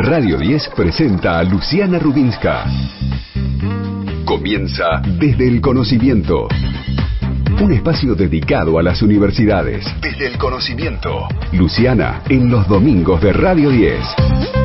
Radio 10 presenta a Luciana Rubinska. Comienza desde el conocimiento. Un espacio dedicado a las universidades. Desde el conocimiento. Luciana en los domingos de Radio 10.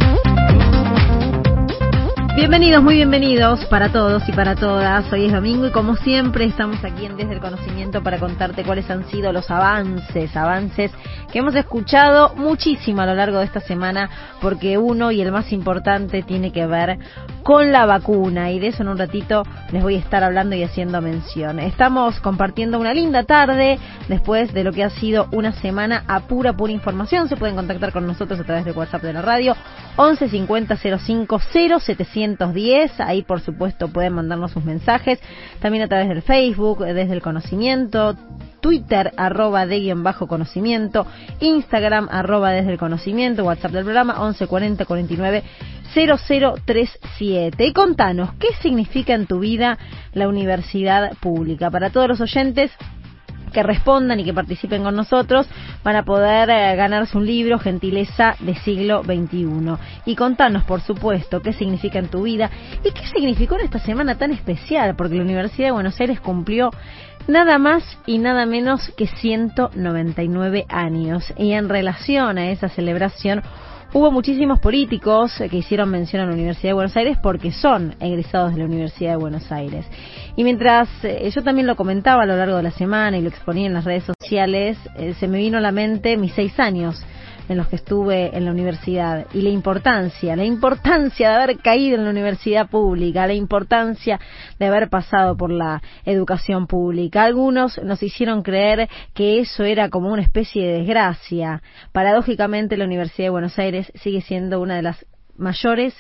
Bienvenidos, muy bienvenidos para todos y para todas. Hoy es domingo y como siempre estamos aquí en Desde el Conocimiento para contarte cuáles han sido los avances, avances que hemos escuchado muchísimo a lo largo de esta semana porque uno y el más importante tiene que ver con la vacuna y de eso en un ratito les voy a estar hablando y haciendo mención. Estamos compartiendo una linda tarde después de lo que ha sido una semana a pura, pura información. Se pueden contactar con nosotros a través de WhatsApp de la radio 11 50 05 0710. Ahí, por supuesto, pueden mandarnos sus mensajes. También a través del Facebook, desde el conocimiento. Twitter, arroba de guion bajo conocimiento, Instagram, arroba desde el conocimiento, WhatsApp del programa, 11 40 49 0037. Y contanos, ¿qué significa en tu vida la universidad pública? Para todos los oyentes, que respondan y que participen con nosotros van a poder eh, ganarse un libro Gentileza de siglo XXI. Y contanos, por supuesto, qué significa en tu vida y qué significó en esta semana tan especial, porque la Universidad de Buenos Aires cumplió nada más y nada menos que 199 años. Y en relación a esa celebración, Hubo muchísimos políticos que hicieron mención a la Universidad de Buenos Aires porque son egresados de la Universidad de Buenos Aires. Y mientras eh, yo también lo comentaba a lo largo de la semana y lo exponía en las redes sociales, eh, se me vino a la mente mis seis años en los que estuve en la universidad y la importancia, la importancia de haber caído en la universidad pública, la importancia de haber pasado por la educación pública. Algunos nos hicieron creer que eso era como una especie de desgracia. Paradójicamente la Universidad de Buenos Aires sigue siendo una de las mayores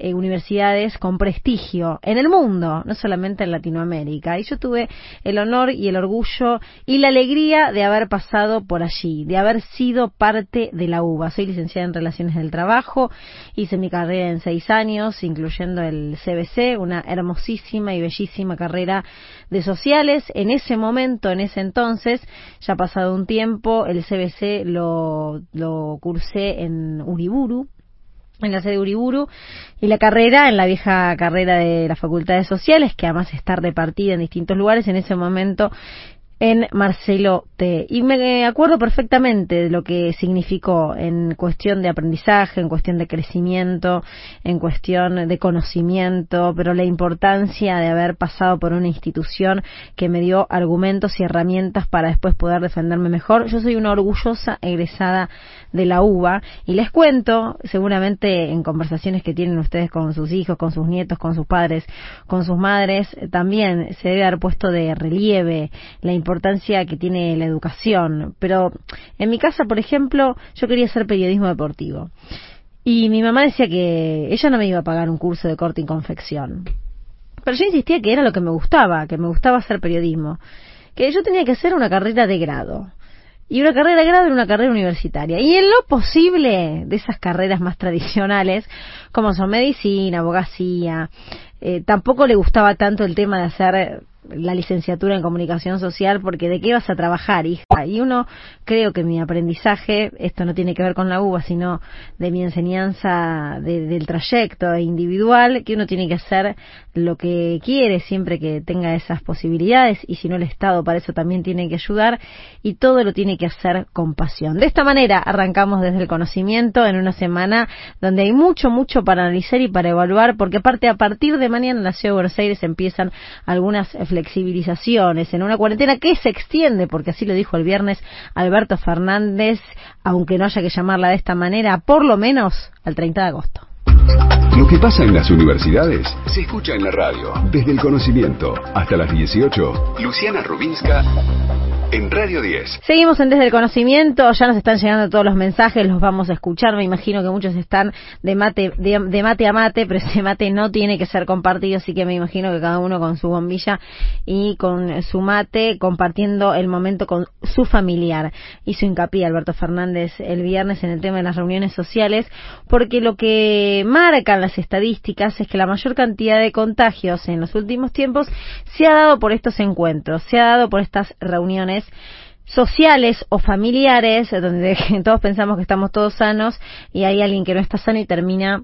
eh, universidades con prestigio en el mundo, no solamente en Latinoamérica. Y yo tuve el honor y el orgullo y la alegría de haber pasado por allí, de haber sido parte de la UBA. Soy licenciada en Relaciones del Trabajo, hice mi carrera en seis años, incluyendo el CBC, una hermosísima y bellísima carrera de sociales. En ese momento, en ese entonces, ya pasado un tiempo, el CBC lo, lo cursé en Uriburu, en la sede de Uriburu y la carrera en la vieja carrera de las facultades sociales que además está repartida en distintos lugares en ese momento en Marcelo T. Y me acuerdo perfectamente de lo que significó en cuestión de aprendizaje, en cuestión de crecimiento, en cuestión de conocimiento, pero la importancia de haber pasado por una institución que me dio argumentos y herramientas para después poder defenderme mejor. Yo soy una orgullosa egresada de la UBA y les cuento, seguramente en conversaciones que tienen ustedes con sus hijos, con sus nietos, con sus padres, con sus madres, también se debe haber puesto de relieve la importancia que tiene la educación. Pero en mi casa, por ejemplo, yo quería hacer periodismo deportivo. Y mi mamá decía que ella no me iba a pagar un curso de corte y confección. Pero yo insistía que era lo que me gustaba, que me gustaba hacer periodismo. Que yo tenía que hacer una carrera de grado y una carrera grado en una carrera universitaria. Y en lo posible de esas carreras más tradicionales, como son medicina, abogacía, eh, tampoco le gustaba tanto el tema de hacer la licenciatura en comunicación social porque de qué vas a trabajar, hija. Y uno, creo que mi aprendizaje, esto no tiene que ver con la UBA, sino de mi enseñanza del trayecto individual, que uno tiene que hacer lo que quiere siempre que tenga esas posibilidades y si no el Estado para eso también tiene que ayudar y todo lo tiene que hacer con pasión. De esta manera arrancamos desde el conocimiento en una semana donde hay mucho, mucho para analizar y para evaluar porque aparte a partir de mañana en la Ciudad de Buenos Aires empiezan algunas flexibilizaciones en una cuarentena que se extiende, porque así lo dijo el viernes Alberto Fernández, aunque no haya que llamarla de esta manera, por lo menos al 30 de agosto. Lo que pasa en las universidades se escucha en la radio. Desde el conocimiento hasta las 18. Luciana Rubinska en Radio 10. Seguimos en Desde el Conocimiento, ya nos están llegando todos los mensajes, los vamos a escuchar, me imagino que muchos están de mate, de, mate a mate, pero ese mate no tiene que ser compartido, así que me imagino que cada uno con su bombilla y con su mate compartiendo el momento con su familiar. Hizo hincapié Alberto Fernández el viernes en el tema de las reuniones sociales, porque lo que marcan las estadísticas es que la mayor cantidad de contagios en los últimos tiempos se ha dado por estos encuentros, se ha dado por estas reuniones sociales o familiares, donde todos pensamos que estamos todos sanos y hay alguien que no está sano y termina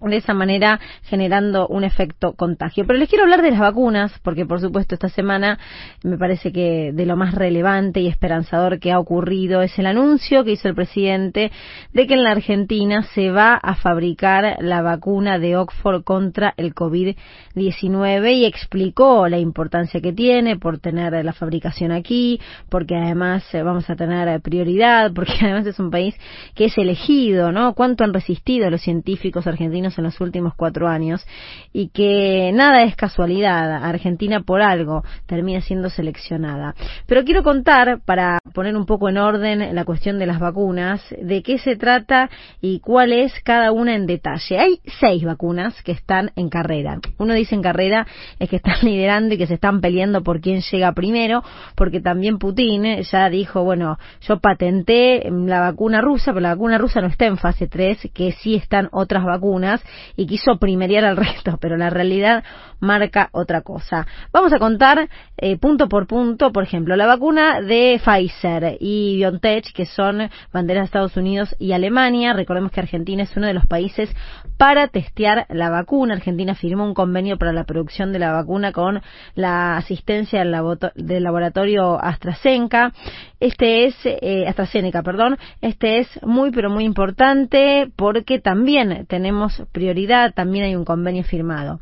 de esa manera generando un efecto contagio. Pero les quiero hablar de las vacunas, porque por supuesto esta semana me parece que de lo más relevante y esperanzador que ha ocurrido es el anuncio que hizo el presidente de que en la Argentina se va a fabricar la vacuna de Oxford contra el COVID-19 y explicó la importancia que tiene por tener la fabricación aquí, porque además eh, vamos a tener prioridad, porque además es un país que es elegido, ¿no? ¿Cuánto han resistido los científicos argentinos en los últimos cuatro años y que nada es casualidad. Argentina por algo termina siendo seleccionada. Pero quiero contar, para poner un poco en orden la cuestión de las vacunas, de qué se trata y cuál es cada una en detalle. Hay seis vacunas que están en carrera. Uno dice en carrera es que están liderando y que se están peleando por quién llega primero, porque también Putin ya dijo, bueno, yo patenté la vacuna rusa, pero la vacuna rusa no está en fase 3, que sí están otras vacunas y quiso primeriar al resto, pero la realidad marca otra cosa. Vamos a contar eh, punto por punto, por ejemplo, la vacuna de Pfizer y BioNTech, que son banderas de Estados Unidos y Alemania. Recordemos que Argentina es uno de los países para testear la vacuna. Argentina firmó un convenio para la producción de la vacuna con la asistencia del, laboratorio AstraZeneca. Este es eh, AstraZeneca, perdón. Este es muy pero muy importante porque también tenemos prioridad, también hay un convenio firmado.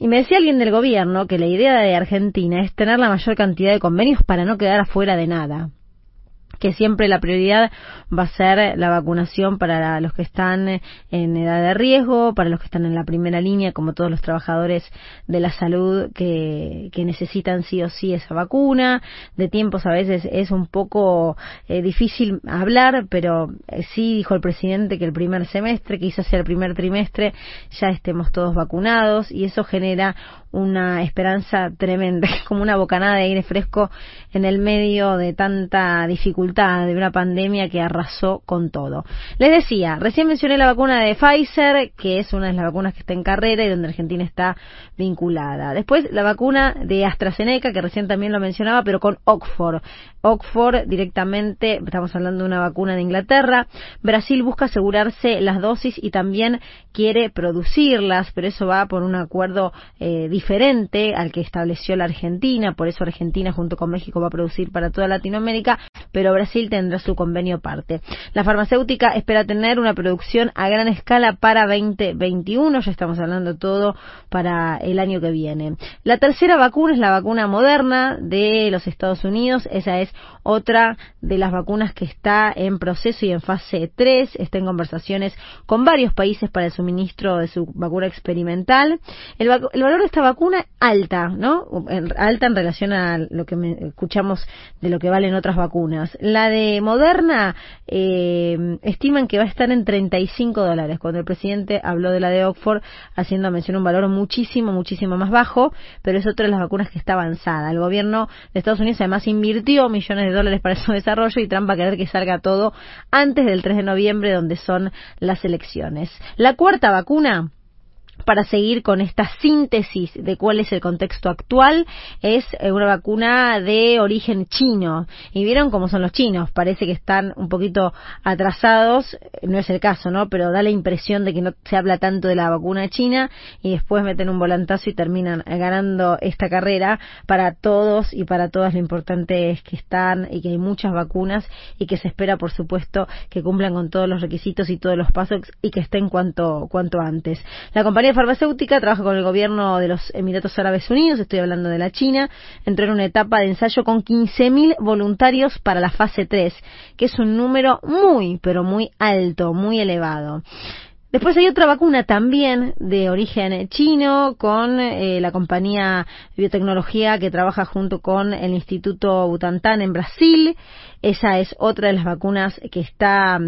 Y me decía alguien del gobierno que la idea de Argentina es tener la mayor cantidad de convenios para no quedar afuera de nada que siempre la prioridad va a ser la vacunación para los que están en edad de riesgo, para los que están en la primera línea, como todos los trabajadores de la salud que, necesitan sí o sí esa vacuna. De tiempos a veces es un poco eh, difícil hablar, pero eh, sí dijo el presidente que el primer semestre, quizás sea el primer trimestre, ya estemos todos vacunados y eso genera una esperanza tremenda, como una bocanada de aire fresco en el medio de tanta dificultad de una pandemia que arrasó con todo. Les decía, recién mencioné la vacuna de Pfizer, que es una de las vacunas que está en carrera y donde Argentina está vinculada. Después la vacuna de AstraZeneca, que recién también lo mencionaba, pero con Oxford. Oxford directamente, estamos hablando de una vacuna de Inglaterra. Brasil busca asegurarse las dosis y también quiere producirlas, pero eso va por un acuerdo eh, diferente al que estableció la Argentina, por eso Argentina junto con México va a producir para toda Latinoamérica, pero Brasil tendrá su convenio aparte. La farmacéutica espera tener una producción a gran escala para 2021, ya estamos hablando todo para el año que viene. La tercera vacuna es la vacuna moderna de los Estados Unidos, esa es otra de las vacunas que está en proceso y en fase 3, está en conversaciones con varios países para el suministro de su vacuna experimental. El, el valor de esta vacuna alta, ¿no? alta en relación a lo que escuchamos de lo que valen otras vacunas. La de Moderna eh, estiman que va a estar en 35 dólares, cuando el presidente habló de la de Oxford haciendo mención a un valor muchísimo, muchísimo más bajo, pero es otra de las vacunas que está avanzada. El gobierno de Estados Unidos además invirtió millones de dólares para su desarrollo y Trump va a querer que salga todo antes del 3 de noviembre, donde son las elecciones. La cuarta vacuna para seguir con esta síntesis de cuál es el contexto actual, es eh, una vacuna de origen chino. Y vieron cómo son los chinos, parece que están un poquito atrasados, no es el caso, ¿no? Pero da la impresión de que no se habla tanto de la vacuna china y después meten un volantazo y terminan ganando esta carrera para todos y para todas. Lo importante es que están y que hay muchas vacunas y que se espera, por supuesto, que cumplan con todos los requisitos y todos los pasos y que estén cuanto, cuanto antes. La compañía farmacéutica trabaja con el gobierno de los Emiratos Árabes Unidos, estoy hablando de la China, entró en una etapa de ensayo con 15.000 voluntarios para la fase 3, que es un número muy, pero muy alto, muy elevado. Después hay otra vacuna también de origen chino con eh, la compañía de biotecnología que trabaja junto con el Instituto Butantan en Brasil Esa es otra de las vacunas que está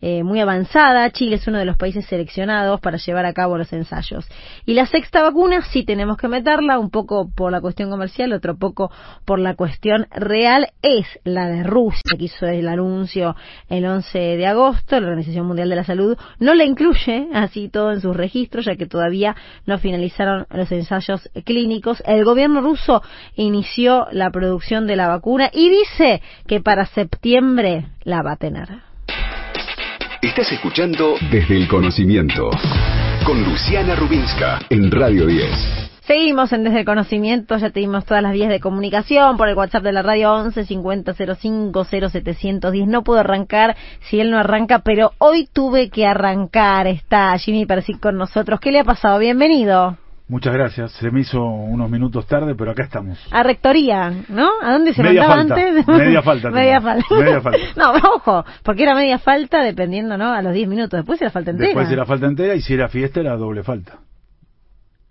eh, muy avanzada. Chile es uno de los países seleccionados para llevar a cabo los ensayos. Y la sexta vacuna sí tenemos que meterla, un poco por la cuestión comercial, otro poco por la cuestión real, es la de Rusia, que hizo el anuncio el 11 de agosto. La Organización Mundial de la Salud no la incluye así todo en sus registros, ya que todavía no finalizaron los ensayos clínicos. El gobierno ruso inició la producción de la vacuna y dice que para septiembre la va a tener. Estás escuchando Desde el Conocimiento con Luciana Rubinska en Radio 10. Seguimos en Desde el Conocimiento, ya tenemos todas las vías de comunicación por el WhatsApp de la radio 11 50 05 0710. No puedo arrancar si él no arranca, pero hoy tuve que arrancar. Está Jimmy Persic con nosotros. ¿Qué le ha pasado? Bienvenido. Muchas gracias. Se me hizo unos minutos tarde, pero acá estamos. A rectoría, ¿no? ¿A dónde se media mandaba falta. antes? Media falta. media falta. Media falta. no, ojo, porque era media falta dependiendo, ¿no? A los 10 minutos. Después era falta entera. Después era falta entera y si era fiesta era doble falta.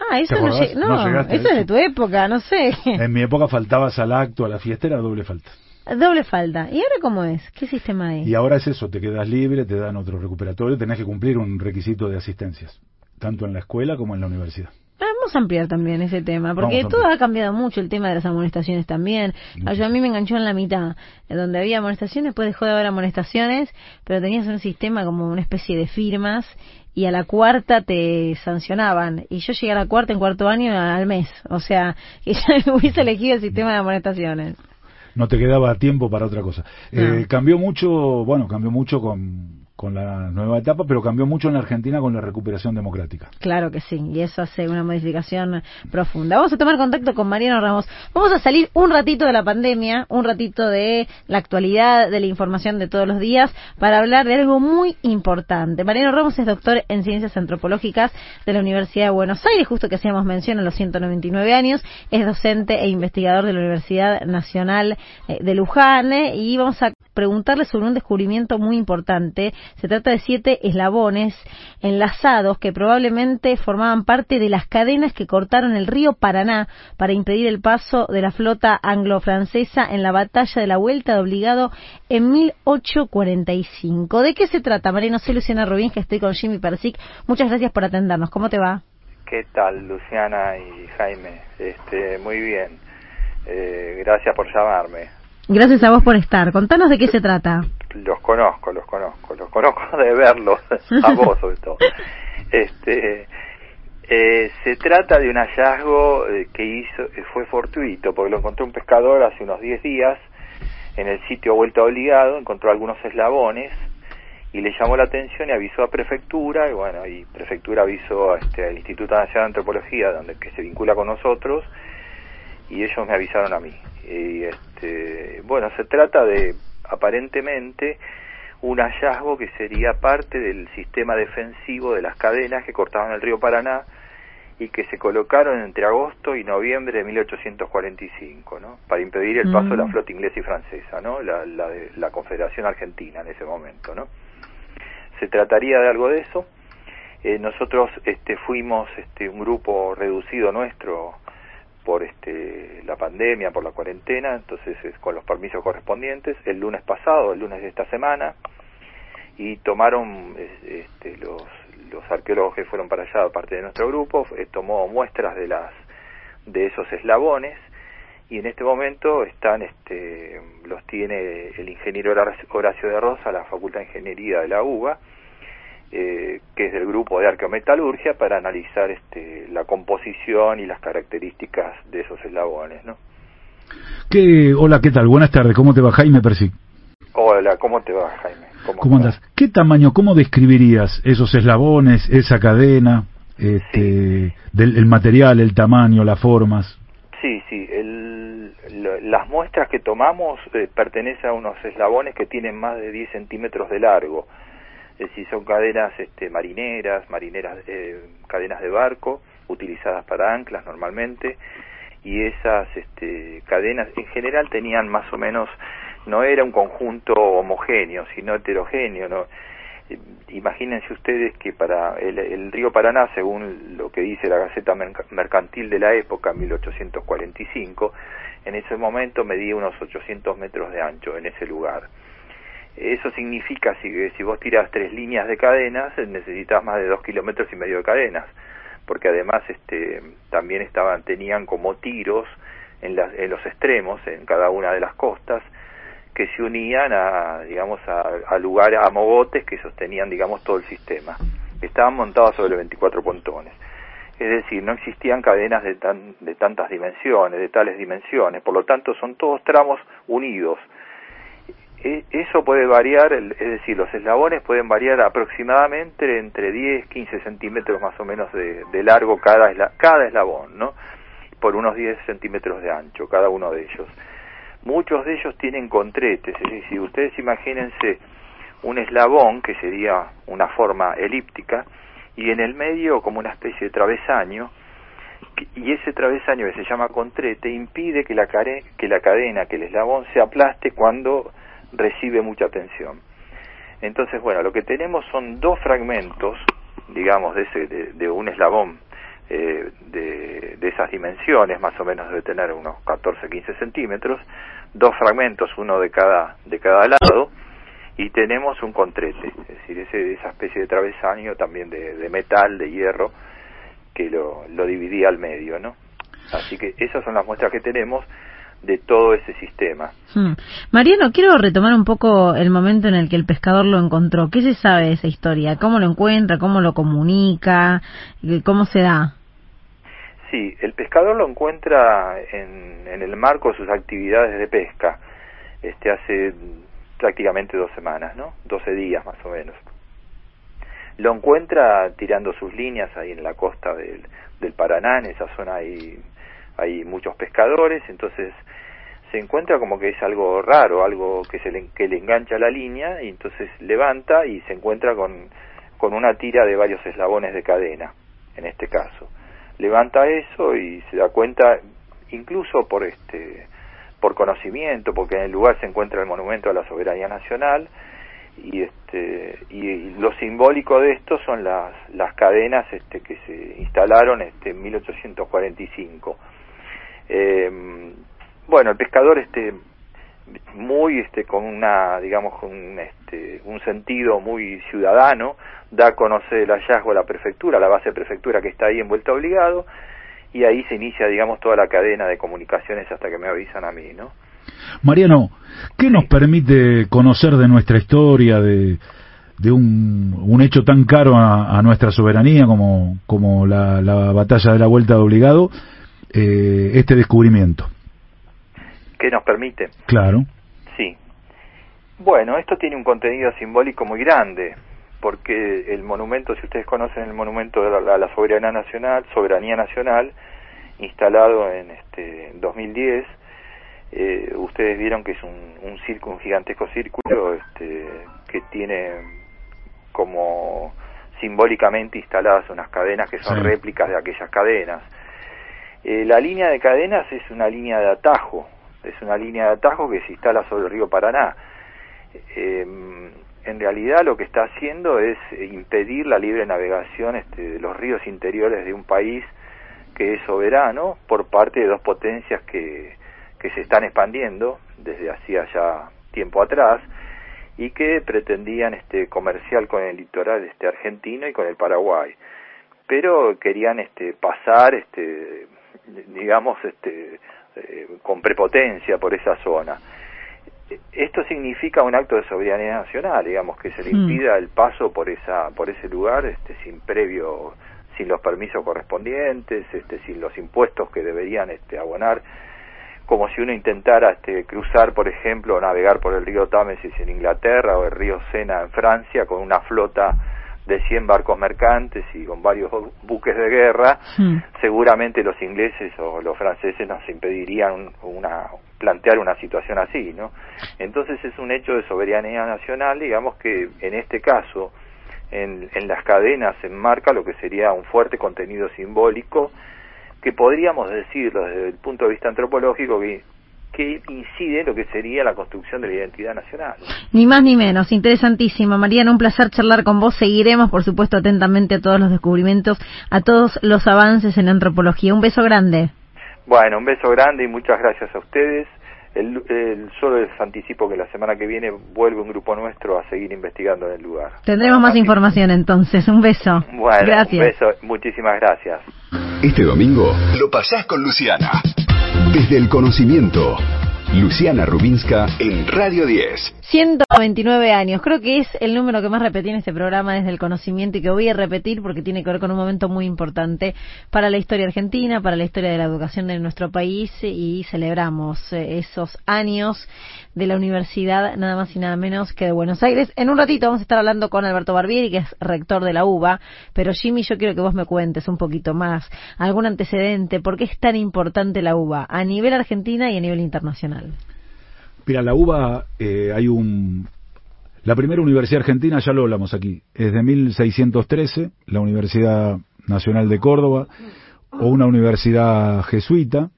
Ah, eso ¿Te no, lleg- No no, llegaste a eso es de tu época, no sé. En mi época faltabas al acto, a la fiesta, era doble falta. Doble falta. ¿Y ahora cómo es? ¿Qué sistema es? Y ahora es eso, te quedas libre, te dan otro recuperatorio, tenés que cumplir un requisito de asistencias, tanto en la escuela como en la universidad. Vamos a ampliar también ese tema, porque todo ha cambiado mucho, el tema de las amonestaciones también. Yo a mí me enganchó en la mitad, donde había amonestaciones, después dejó de haber amonestaciones, pero tenías un sistema como una especie de firmas y a la cuarta te sancionaban. Y yo llegué a la cuarta en cuarto año al mes, o sea, que ya hubiese elegido el sistema de amonestaciones. No te quedaba tiempo para otra cosa. No. Eh, cambió mucho, bueno, cambió mucho con, con la nueva etapa, pero cambió mucho en la Argentina con la recuperación democrática. Claro que sí, y eso hace una modificación profunda. Vamos a tomar contacto con Mariano Ramos. Vamos a salir un ratito de la pandemia, un ratito de la actualidad, de la información de todos los días, para hablar de algo muy importante. Mariano Ramos es doctor en Ciencias Antropológicas de la Universidad de Buenos Aires, justo que hacíamos mención a los 199 años. Es docente e investigador de la Universidad Nacional eh, de Luján, eh, y vamos a preguntarle sobre un descubrimiento muy importante. Se trata de siete eslabones enlazados que probablemente formaban parte de las cadenas que cortaron el río Paraná para impedir el paso de la flota anglo-francesa en la batalla de la Vuelta de Obligado en 1845. ¿De qué se trata, Mariano? Soy Luciana Rubín, que estoy con Jimmy Persic. Muchas gracias por atendernos. ¿Cómo te va? ¿Qué tal, Luciana y Jaime? Este, muy bien. Eh, gracias por llamarme. Gracias a vos por estar. Contanos de qué se trata. Los conozco, los conozco, los conozco de verlos, a vos sobre todo. Este, eh, se trata de un hallazgo eh, que hizo, eh, fue fortuito, porque lo encontró un pescador hace unos 10 días en el sitio Vuelta Obligado, encontró algunos eslabones y le llamó la atención y avisó a prefectura y bueno y prefectura avisó este, al Instituto Nacional de Antropología donde que se vincula con nosotros y ellos me avisaron a mí y este bueno se trata de aparentemente un hallazgo que sería parte del sistema defensivo de las cadenas que cortaban el río Paraná y que se colocaron entre agosto y noviembre de 1845, ¿no? Para impedir el paso de la Mm. flota inglesa y francesa, ¿no? La, la, de- la Confederación Argentina en ese momento, ¿no? Se trataría de algo de eso. Eh, nosotros este, fuimos este, un grupo reducido nuestro por este, la pandemia, por la cuarentena, entonces es con los permisos correspondientes, el lunes pasado, el lunes de esta semana, y tomaron es- este, los, arqueólogos que fueron para allá, parte de nuestro grupo, eh, tomó muestras de las de esos eslabones y en este momento están este los tiene el ingeniero Horacio de Rosa, la Facultad de Ingeniería de la UBA, eh, que es del grupo de arqueometalurgia para analizar este la composición y las características de esos eslabones, ¿no? ¿Qué, hola, ¿qué tal? Buenas tardes, ¿cómo te va Jaime Persic? Hola, ¿cómo te va, Jaime? ¿Cómo estás? andas? ¿Qué tamaño, cómo describirías esos eslabones, esa cadena, este, del el material, el tamaño, las formas? Sí, sí. el- lo- las muestras que tomamos eh, pertenecen a unos eslabones que tienen más de 10 centímetros de largo. Es decir, son cadenas este, marineras, marineras, eh, cadenas de barco, utilizadas para anclas normalmente. Y esas este, cadenas en general tenían más o menos, no era un conjunto homogéneo, sino heterogéneo. ¿no? imagínense ustedes que para el, río Paraná, según lo que dice la Gaceta Mercantil de la época, 1845, en ese momento medía unos 800 metros de ancho en ese lugar. Eso significa que si vos tiras tres líneas de cadenas, necesitas más de dos kilómetros y medio de cadenas, porque además este, también estaban, tenían como tiros en, en los extremos, en cada una de las costas, que se unían a, digamos, a, lugares, a mogotes que sostenían, digamos, todo el sistema. Estaban montados sobre 24 pontones. Es decir, no existían cadenas de, tan, de tantas dimensiones, de tales dimensiones. Por lo tanto, son todos tramos unidos. E, eso puede variar, es decir, los eslabones pueden variar aproximadamente entre 10, 15 centímetros más o menos de, largo cada, cada eslabón, ¿no? Por unos 10 centímetros de ancho, cada uno de ellos. Muchos de ellos tienen contretes, es decir, ustedes imagínense un eslabón que sería una forma elíptica y en el medio como una especie de travesaño y ese travesaño que se llama contrete impide que la, que la cadena, que el eslabón se aplaste cuando recibe mucha tensión. Entonces, bueno, lo que tenemos son dos fragmentos, digamos, de, ese, de un eslabón eh, de, de, esas dimensiones, más o menos debe tener unos 14-15 centímetros, dos fragmentos, uno de cada, de cada lado, y tenemos un contrete, es decir, ese, esa especie de travesaño también de, de metal, de hierro, que lo, lo dividía al medio, ¿no? Así que esas son las muestras que tenemos de todo ese sistema. Hmm. Mariano, quiero retomar un poco el momento en el que el pescador lo encontró. ¿Qué se sabe de esa historia? ¿Cómo lo encuentra? ¿Cómo lo comunica? ¿Cómo se da? Sí, el pescador lo encuentra en, en el marco de sus actividades de pesca, este hace prácticamente dos semanas, ¿no? Doce días más o menos. Lo encuentra tirando sus líneas ahí en la costa del, del Paraná, en esa zona hay, hay muchos pescadores, entonces se encuentra como que es algo raro, algo que se le, que le engancha la línea y entonces levanta y se encuentra con, con una tira de varios eslabones de cadena, en este caso. Levanta eso y se da cuenta incluso por este por conocimiento porque en el lugar se encuentra el monumento a la soberanía nacional y este y, lo simbólico de esto son las las cadenas este que se instalaron este en 1845 eh, bueno el pescador este muy este con una digamos con un, este, un sentido muy ciudadano da a conocer el hallazgo a la prefectura, la base de prefectura que está ahí en vuelta obligado, y ahí se inicia, digamos, toda la cadena de comunicaciones hasta que me avisan a mí, ¿no? Mariano, ¿qué nos permite conocer de nuestra historia, de, de un, un hecho tan caro a, nuestra soberanía como, como la, la, batalla de la vuelta de obligado, eh, este descubrimiento? ¿Qué nos permite? Claro. Sí. Bueno, esto tiene un contenido simbólico muy grande porque el monumento, si ustedes conocen el monumento de la, soberanía nacional, soberanía nacional, instalado en este 2010, eh, ustedes vieron que es un, un gigantesco círculo, este, que tiene como simbólicamente instaladas unas cadenas que son réplicas de aquellas cadenas. Eh, la línea de cadenas es una línea de atajo, es una línea de atajo que se instala sobre el río Paraná. Eh, en realidad lo que está haciendo es impedir la libre navegación este, de los ríos interiores de un país que es soberano por parte de dos potencias que, que se están expandiendo desde hacía ya tiempo atrás y que pretendían este comercial con el litoral este argentino y con el Paraguay pero querían este pasar este digamos este eh, con prepotencia por esa zona esto significa un acto de soberanía nacional, digamos, que se le hmm. impida el paso por esa por ese lugar este sin previo sin los permisos correspondientes, este sin los impuestos que deberían este abonar como si uno intentara este, cruzar, por ejemplo, navegar por el río Támesis en Inglaterra o el río Sena en Francia con una flota de 100 barcos mercantes y con varios buques de guerra, hmm. seguramente los ingleses o los franceses nos impedirían una, plantear una situación así, ¿no? Entonces es un hecho de soberanía nacional, digamos que en este caso, en, en las cadenas se enmarca lo que sería un fuerte contenido simbólico que podríamos decirlo desde el punto de vista antropológico que que incide en lo que sería la construcción de la identidad nacional. Ni más ni menos, interesantísimo. Mariana, un placer charlar con vos. Seguiremos, por supuesto, atentamente a todos los descubrimientos, a todos los avances en antropología. Un beso grande. Bueno, un beso grande y muchas gracias a ustedes. El, el, solo les anticipo que la semana que viene vuelve un grupo nuestro a seguir investigando en el lugar. Tendremos más información entonces. Un beso. Bueno, gracias. un beso. Muchísimas gracias. Este domingo lo pasás con Luciana. Desde el conocimiento. Luciana Rubinska en Radio 10. 129 años. Creo que es el número que más repetí en este programa desde el conocimiento y que voy a repetir porque tiene que ver con un momento muy importante para la historia argentina, para la historia de la educación de nuestro país y celebramos eh, esos años de la universidad, nada más y nada menos que de Buenos Aires. En un ratito vamos a estar hablando con Alberto Barbieri, que es rector de la UBA, pero Jimmy, yo quiero que vos me cuentes un poquito más, algún antecedente, por qué es tan importante la UBA a nivel argentina y a nivel internacional. Mira, la UBA eh, hay un... La primera universidad argentina, ya lo hablamos aquí, es de 1613, la Universidad Nacional de Córdoba, o una universidad jesuita,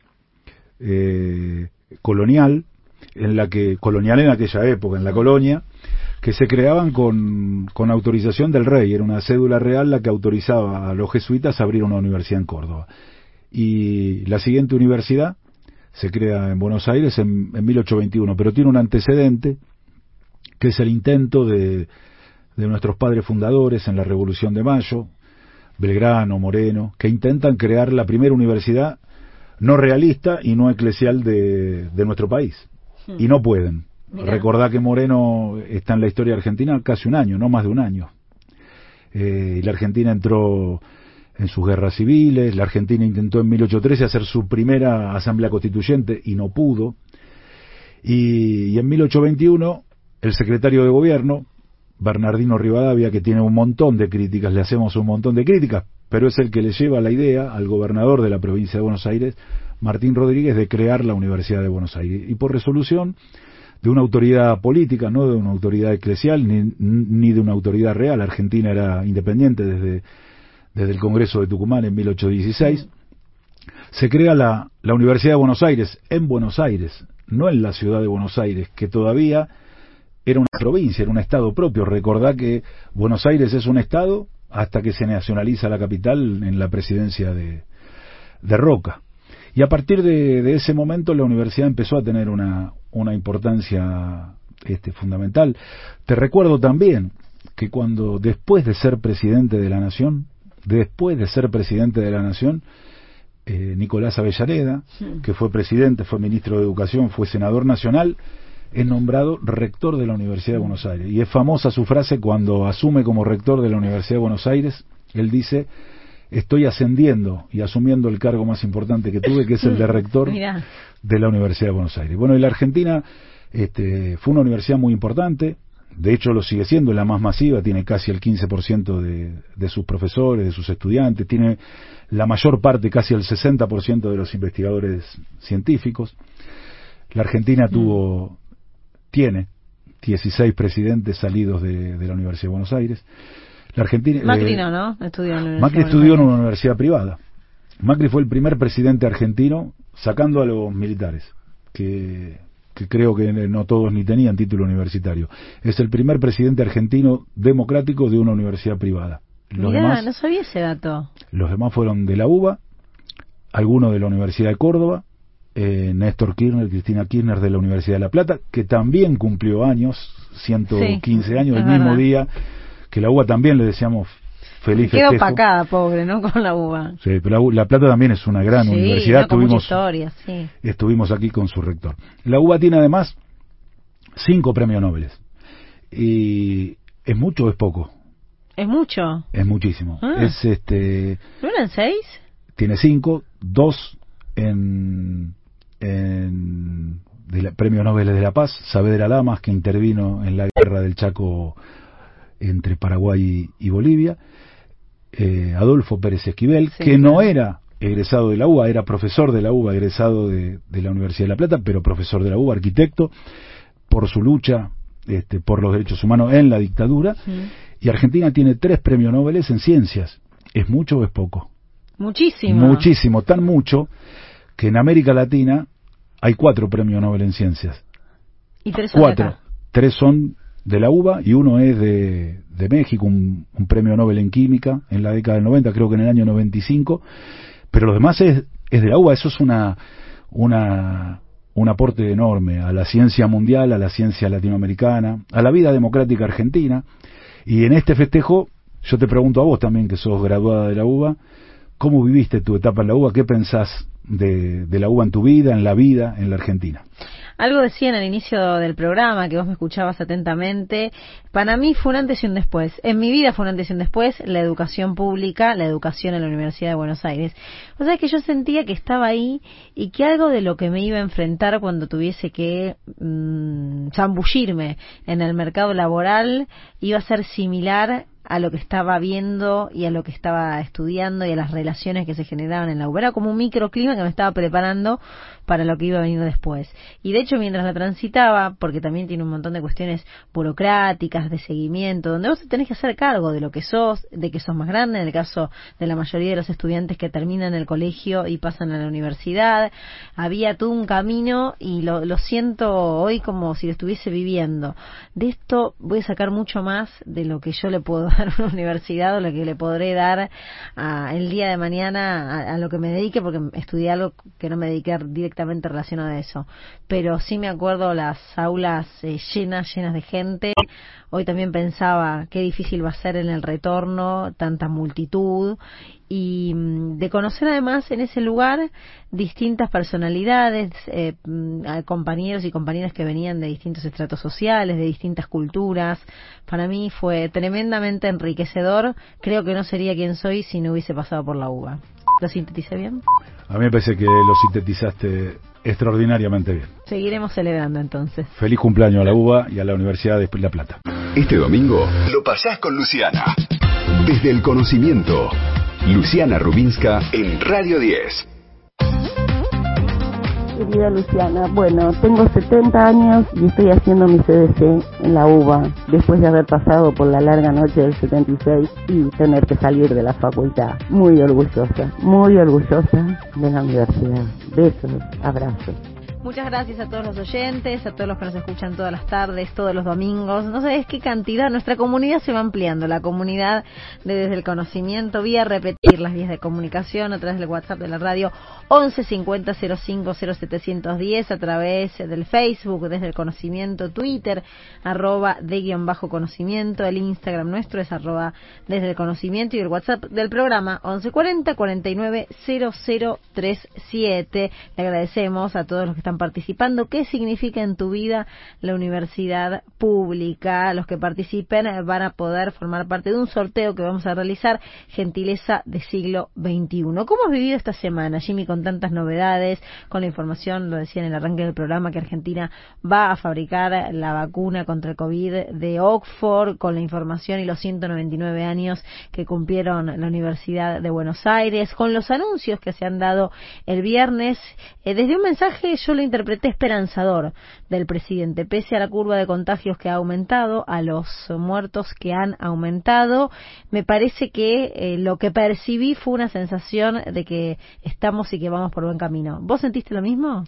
eh, colonial, en la que, colonial en aquella época, en la colonia, que se creaban con, con autorización del rey, era una cédula real la que autorizaba a los jesuitas a abrir una universidad en Córdoba. Y la siguiente universidad se crea en Buenos Aires en, en 1821, pero tiene un antecedente que es el intento de, de nuestros padres fundadores en la Revolución de Mayo, Belgrano, Moreno, que intentan crear la primera universidad no realista y no eclesial de, de nuestro país. Y no pueden. Recordá que Moreno está en la historia argentina casi un año, no más de un año. Eh, y la Argentina entró en sus guerras civiles, la Argentina intentó en 1813 hacer su primera asamblea constituyente y no pudo. Y, y en 1821 el secretario de gobierno, Bernardino Rivadavia, que tiene un montón de críticas, le hacemos un montón de críticas, pero es el que le lleva la idea al gobernador de la provincia de Buenos Aires, Martín Rodríguez, de crear la Universidad de Buenos Aires. Y por resolución de una autoridad política, no de una autoridad eclesial, ni, ni de una autoridad real. Argentina era independiente desde, desde el Congreso de Tucumán en 1816. Se crea la, la Universidad de Buenos Aires en Buenos Aires, no en la ciudad de Buenos Aires, que todavía era una provincia, era un estado propio. Recordá que Buenos Aires es un estado hasta que se nacionaliza la capital en la presidencia de, de Roca. Y a partir de, de, ese momento la universidad empezó a tener una, una importancia este, fundamental. Te recuerdo también que cuando después de ser presidente de la nación, después de ser presidente de la nación, eh, Nicolás Avellaneda, que fue presidente, fue ministro de Educación, fue senador nacional, es nombrado rector de la Universidad de Buenos Aires. Y es famosa su frase cuando asume como rector de la Universidad de Buenos Aires, él dice, estoy ascendiendo y asumiendo el cargo más importante que tuve, que es el de rector Mirá. de la Universidad de Buenos Aires. Bueno, y la Argentina este, fue una universidad muy importante, de hecho lo sigue siendo, la más masiva, tiene casi el 15% de, de sus profesores, de sus estudiantes, tiene la mayor parte, casi el 60% de los investigadores científicos. La Argentina Mm. tuvo, tiene 16 presidentes salidos de, de la Universidad de Buenos Aires. La Argentina, Macri eh, no, ¿no? Estudió en Macri estudió en una universidad privada. Macri fue el primer presidente argentino sacando a los militares, que, que creo que no todos ni tenían título universitario. Es el primer presidente argentino democrático de una universidad privada. Los, Mirá, demás, no sabía ese dato. los demás fueron de la UBA, algunos de la Universidad de Córdoba, eh, Néstor Kirchner, Cristina Kirchner de la Universidad de La Plata, que también cumplió años, 115 Sí, años, el mismo verdad. día que la UBA también le decíamos feliz Quedó festejo. opacada, pobre, ¿no? Con la uva. Sí, pero la, Plata también es una gran sí, universidad. no, Tuvimos, historia, sí. estuvimos aquí con su rector. La UBA tiene además cinco premios Nobel. Y es mucho o es poco. Es mucho. Es muchísimo. Ah. Es este ¿No eran seis? tiene cinco, dos en, en de la- premio Nobel de la Paz, Saavedra Lamas que intervino en la guerra del Chaco entre Paraguay y, y Bolivia, eh, Adolfo Pérez Esquivel, Sí, que no era egresado de la UBA, era profesor de la UBA, egresado de, de la Universidad de La Plata, pero profesor de la UBA, arquitecto, por su lucha este, por los derechos humanos en la dictadura, y Argentina tiene tres premios Nobel en ciencias. ¿Es mucho o es poco? Muchísimo. Muchísimo, tan mucho que en América Latina hay cuatro premios Nobel en ciencias. ¿Y tres son Cuatro. Tres son de la UBA y uno es de, de México, un, un premio Nobel en química en la década del 90, creo que en el año 95. Pero los demás es, es de la UBA. Eso es una, una, un aporte enorme a la ciencia mundial, a la ciencia latinoamericana, a la vida democrática argentina. Y en este festejo, yo te pregunto a vos también, que sos graduada de la UBA, ¿cómo viviste tu etapa en la UBA? ¿Qué pensás de, de la UBA en tu vida, en la vida, en la Argentina? Algo decían al inicio del programa, que vos me escuchabas atentamente. Para mí fue un antes y un después. En mi vida fue un antes y un después la educación pública, la educación en la Universidad de Buenos Aires. O sea que yo sentía que estaba ahí y que algo de lo que me iba a enfrentar cuando tuviese que mm, zambullirme en el mercado laboral iba a ser similar a lo que estaba viendo y a lo que estaba estudiando y a las relaciones que se generaban en la UBA. Era como un microclima que me estaba preparando para lo que iba a venir después. Y de hecho, mientras la transitaba, porque también tiene un montón de cuestiones burocráticas, de seguimiento, donde vos te tenés que hacer cargo de lo que sos, de que sos más grande, en el caso de la mayoría de los estudiantes que terminan el colegio y pasan a la universidad, había todo un camino y lo, lo siento hoy como si lo estuviese viviendo. De esto voy a sacar mucho más de lo que yo le puedo dar una universidad o lo que le podré dar el día de mañana a, a, lo que me dedique, porque estudié algo que no me dediqué directamente relacionado a eso. Pero sí me acuerdo las aulas eh, llenas, llenas de gente. Hoy también pensaba qué difícil va a ser en el retorno, tanta multitud y mm, de conocer además en ese lugar distintas personalidades, eh, compañeros y compañeras que venían de distintos estratos sociales, de distintas culturas. Para mí fue tremendamente enriquecedor. Creo que no sería quien soy si no hubiese pasado por la UBA. ¿Lo sinteticé bien? A mí me parece que lo sintetizaste extraordinariamente bien. Seguiremos celebrando entonces. Feliz cumpleaños a la UBA y a la Universidad de La Plata. Este domingo lo pasás con Luciana. Desde el conocimiento. Luciana Rubinska en Radio 10. Querida Luciana, bueno, tengo 70 años y estoy haciendo mi CDC la UBA, después de haber pasado por la larga noche del 76 y tener que salir de la facultad. Muy orgullosa, muy orgullosa de la universidad. Besos, abrazos. Muchas gracias a todos los oyentes, a todos los que nos escuchan todas las tardes, todos los domingos. No sabes qué cantidad. Nuestra comunidad se va ampliando. La comunidad de Desde el Conocimiento. Vía repetir las vías de comunicación a través del WhatsApp de la radio 11 50 05 0710. A través del Facebook Desde el Conocimiento. Twitter arroba de guion bajo conocimiento. El Instagram nuestro es arroba Desde el Conocimiento. Y el WhatsApp del programa 1140 49 0037. Le agradecemos a todos los que están participando. ¿Qué significa en tu vida la universidad pública? Los que participen van a poder formar parte de un sorteo que vamos a realizar, Gentileza de siglo XXI. ¿Cómo has vivido esta semana, Jimmy, con tantas novedades, con la información, lo decía en el arranque del programa, que Argentina va a fabricar la vacuna contra el COVID de Oxford, con la información y los 199 años que cumplieron la Universidad de Buenos Aires, con los anuncios que se han dado el viernes, eh, desde un mensaje yo lo interpreté esperanzador del presidente. Pese a la curva de contagios que ha aumentado, a los muertos que han aumentado, me parece que eh, lo que percibí fue una sensación de que estamos y que vamos por buen camino. ¿Vos sentiste lo mismo?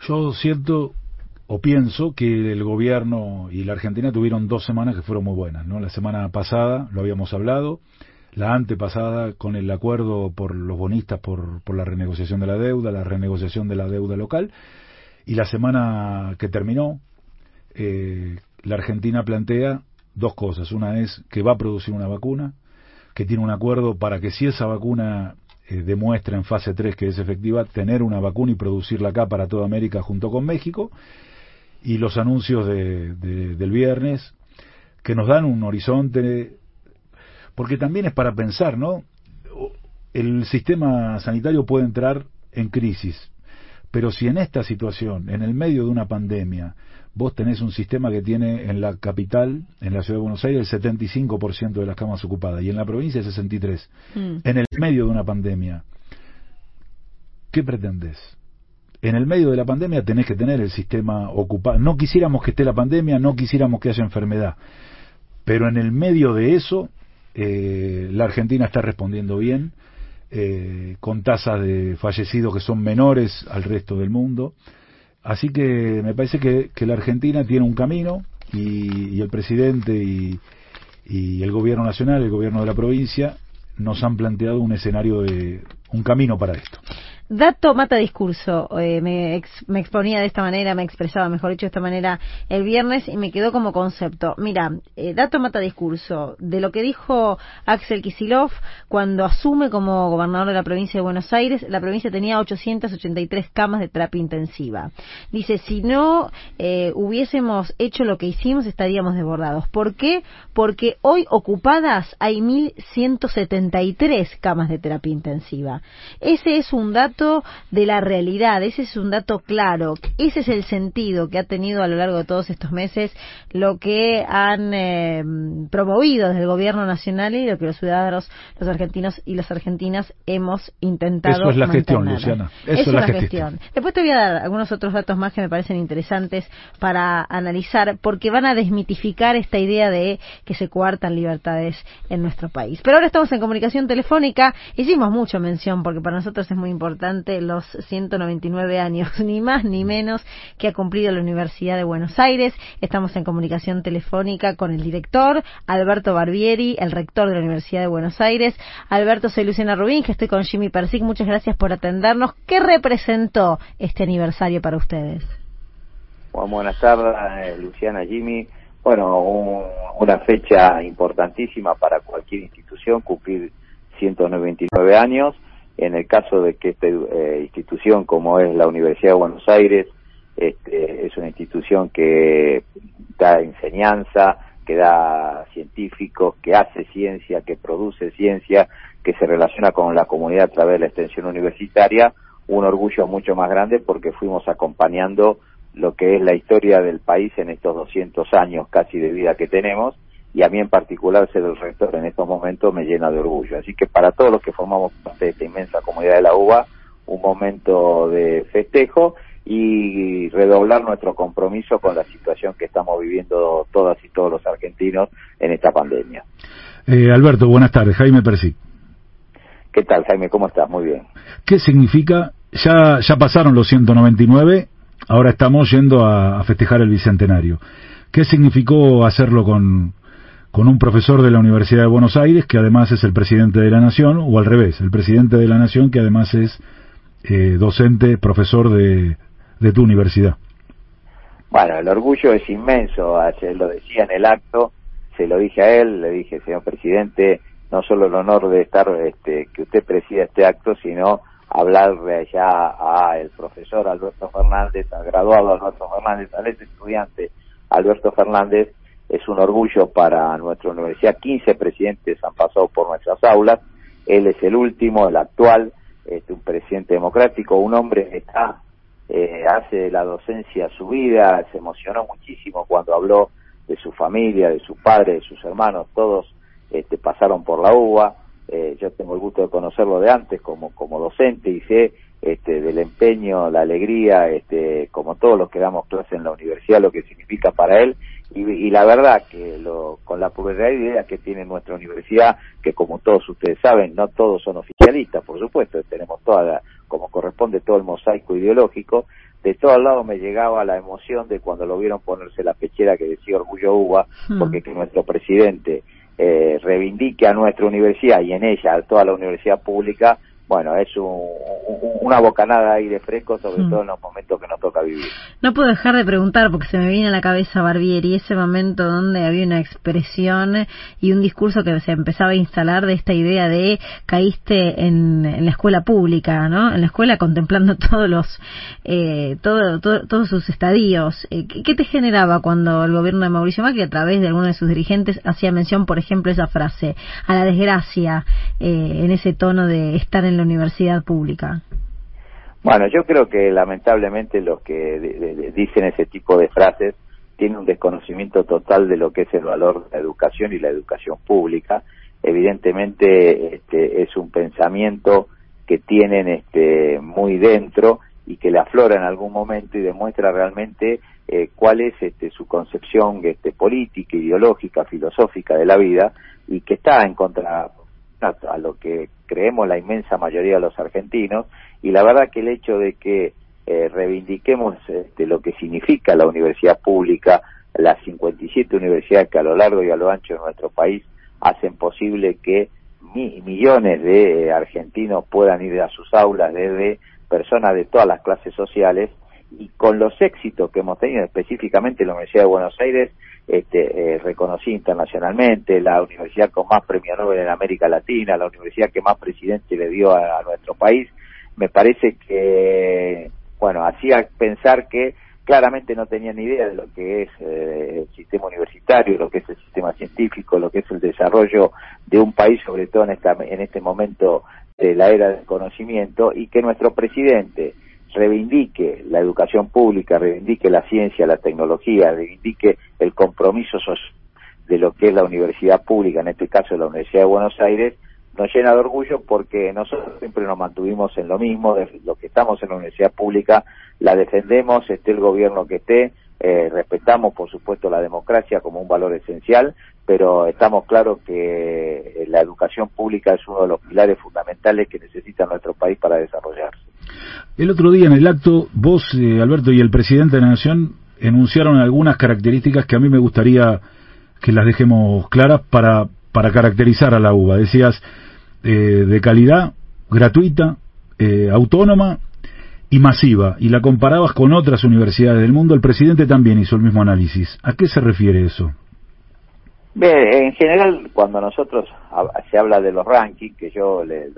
Yo siento o pienso que el gobierno y la Argentina tuvieron dos semanas que fueron muy buenas, ¿no? La semana pasada lo habíamos hablado, la antepasada con el acuerdo por los bonistas por, por la renegociación de la deuda, la renegociación de la deuda local, y la semana que terminó, eh, la Argentina plantea dos cosas. Una es que va a producir una vacuna, que tiene un acuerdo para que si esa vacuna eh, demuestra en fase 3 que es efectiva, tener una vacuna y producirla acá para toda América junto con México. Y los anuncios de, de, del viernes que nos dan un horizonte, porque también es para pensar, ¿no? El sistema sanitario puede entrar en crisis, pero si en esta situación, en el medio de una pandemia, vos tenés un sistema que tiene en la capital, en la ciudad de Buenos Aires, el 75% de las camas ocupadas y en la provincia el 63%, mm. en el medio de una pandemia, ¿qué pretendes? En el medio de la pandemia tenés que tener el sistema ocupado. No quisiéramos que esté la pandemia, no quisiéramos que haya enfermedad, pero en el medio de eso, eh, la Argentina está respondiendo bien eh, con tasas de fallecidos que son menores al resto del mundo. Así que me parece que, que la Argentina tiene un camino y, el presidente y, y el gobierno nacional, el gobierno de la provincia, nos han planteado un escenario de un camino para esto. Dato mata discurso. Eh, me, me, exponía de esta manera, me expresaba, mejor dicho, de esta manera el viernes y me quedó como concepto. Mira, eh, dato mata discurso. De lo que dijo Axel Kisilov cuando asume como gobernador de la provincia de Buenos Aires, la provincia tenía 883 camas de terapia intensiva. Dice, si no eh, hubiésemos hecho lo que hicimos, estaríamos desbordados. ¿Por qué? Porque hoy ocupadas hay 1.173 camas de terapia intensiva. Ese es un dato de la realidad, ese es un dato claro, ese es el sentido que ha tenido a lo largo de todos estos meses lo que han eh, promovido desde el gobierno nacional y lo que los ciudadanos, los argentinos y las argentinas hemos intentado. Eso es la gestión, Luciana. Eso, es la, gestión. Después te voy a dar algunos otros datos más que me parecen interesantes para analizar, porque van a desmitificar esta idea de que se coartan libertades en nuestro país. Pero ahora estamos en comunicación telefónica, hicimos mucha mención porque para nosotros es muy importante los 199 años, ni más ni menos, que ha cumplido la Universidad de Buenos Aires. Estamos en comunicación telefónica con el director, Alberto Barbieri, el rector de la Universidad de Buenos Aires. Alberto, soy Luciana Rubín, que estoy con Jimmy Persic. Muchas gracias por atendernos. ¿Qué representó este aniversario para ustedes? buenas tardes, Luciana, Jimmy. Bueno, una fecha importantísima para cualquier institución, cumplir 199 años en el caso de que esta eh, institución como es la Universidad de Buenos Aires este, es una institución que da enseñanza, que da científicos, que hace ciencia, que produce ciencia, que se relaciona con la comunidad a través de la extensión universitaria, un orgullo mucho más grande porque fuimos acompañando lo que es la historia del país en estos 200 años casi de vida que tenemos y a mí en particular ser el rector en estos momentos me llena de orgullo. Así que para todos los que formamos parte de esta inmensa comunidad de la UBA, un momento de festejo y redoblar nuestro compromiso con la situación que estamos viviendo todas y todos los argentinos en esta pandemia. Eh, Alberto, buenas tardes. Jaime Persic. ¿Qué tal, Jaime? ¿Cómo estás? Muy bien. ¿Qué significa? Ya, ya pasaron los 199, ahora estamos yendo a festejar el Bicentenario. ¿Qué significó hacerlo con, con un profesor de la Universidad de Buenos Aires que además es el presidente de la Nación, o al revés, el presidente de la Nación que además es eh, docente, profesor de, tu universidad. Bueno, el orgullo es inmenso, se lo decía en el acto, se lo dije a él, le dije, señor presidente, no solo el honor de estar, este, que usted presida este acto, sino hablarle allá a el profesor Alberto Fernández, al graduado Alberto Fernández, al estudiante Alberto Fernández, es un orgullo para nuestra universidad. 15 presidentes han pasado por nuestras aulas. Él es el último, el actual, este, un presidente democrático, un hombre que está, eh, hace la docencia su vida, se emocionó muchísimo cuando habló de su familia, de su padre, de sus hermanos, todos este, pasaron por la UBA. Eh, yo tengo el gusto de conocerlo de antes como, como docente y sé este, del empeño, la alegría, este, como todos los que damos clases en la universidad, lo que significa para él y, la verdad que lo, con la idea que tiene nuestra universidad, que como todos ustedes saben, no todos son oficialistas, por supuesto, tenemos toda como corresponde todo el mosaico ideológico, de todos lados me llegaba la emoción de cuando lo vieron ponerse la pechera que decía Orgullo Uva, hmm. porque que nuestro presidente eh, reivindique a nuestra universidad y en ella a toda la universidad pública bueno, es una bocanada ahí de fresco, sobre mm. todo en los momentos que nos toca vivir. No puedo dejar de preguntar, porque se me viene a la cabeza Barbieri, ese momento donde había una expresión y un discurso que se empezaba a instalar de esta idea de caíste en, la escuela pública, ¿no? En la escuela contemplando todos los, eh, todo, todos sus estadios. Eh, ¿Qué te generaba cuando el gobierno de Mauricio Macri, a través de alguno de sus dirigentes, hacía mención, por ejemplo, esa frase, a la desgracia, eh, en ese tono de estar en la universidad pública? Bueno, yo creo que lamentablemente los que dicen ese tipo de frases tienen un desconocimiento total de lo que es el valor de la educación y la educación pública. Evidentemente este, es un pensamiento que tienen este, muy dentro y que le aflora en algún momento y demuestra realmente eh, cuál es este, su concepción este, política, ideológica, filosófica de la vida y que está en contra a lo que creemos la inmensa mayoría de los argentinos y la verdad que el hecho de que eh, reivindiquemos este, lo que significa la universidad pública, las 57 universidades que a lo largo y a lo ancho de nuestro país hacen posible que millones de argentinos puedan ir a sus aulas desde personas de todas las clases sociales y con los éxitos que hemos tenido específicamente en la Universidad de Buenos Aires, este, eh, reconocí internacionalmente, la universidad con más premio Nobel en América Latina, la universidad que más presidente le dio a, nuestro país, me parece que, bueno, hacía pensar que claramente no tenían idea de lo que es eh, el sistema universitario, lo que es el sistema científico, lo que es el desarrollo de un país, sobre todo en, esta, en este momento de la era del conocimiento, y que nuestro presidente, reivindique la educación pública, reivindique la ciencia, la tecnología, reivindique el compromiso de lo que es la universidad pública, en este caso la Universidad de Buenos Aires, nos llena de orgullo porque nosotros siempre nos mantuvimos en lo mismo, de lo que estamos en la universidad pública, la defendemos, esté el gobierno que esté, eh, respetamos por supuesto la democracia como un valor esencial, pero estamos claros que la educación pública es uno de los pilares fundamentales que necesita nuestro país para desarrollarse. El otro día en el acto, vos, eh, Alberto, y el presidente de la Nación enunciaron algunas características que a mí me gustaría que las dejemos claras para, para caracterizar a la UBA. Decías, eh, de calidad, gratuita, eh, autónoma y masiva, y la comparabas con otras universidades del mundo. El presidente también hizo el mismo análisis. ¿A qué se refiere eso? en general, cuando nosotros se habla de los rankings, que yo le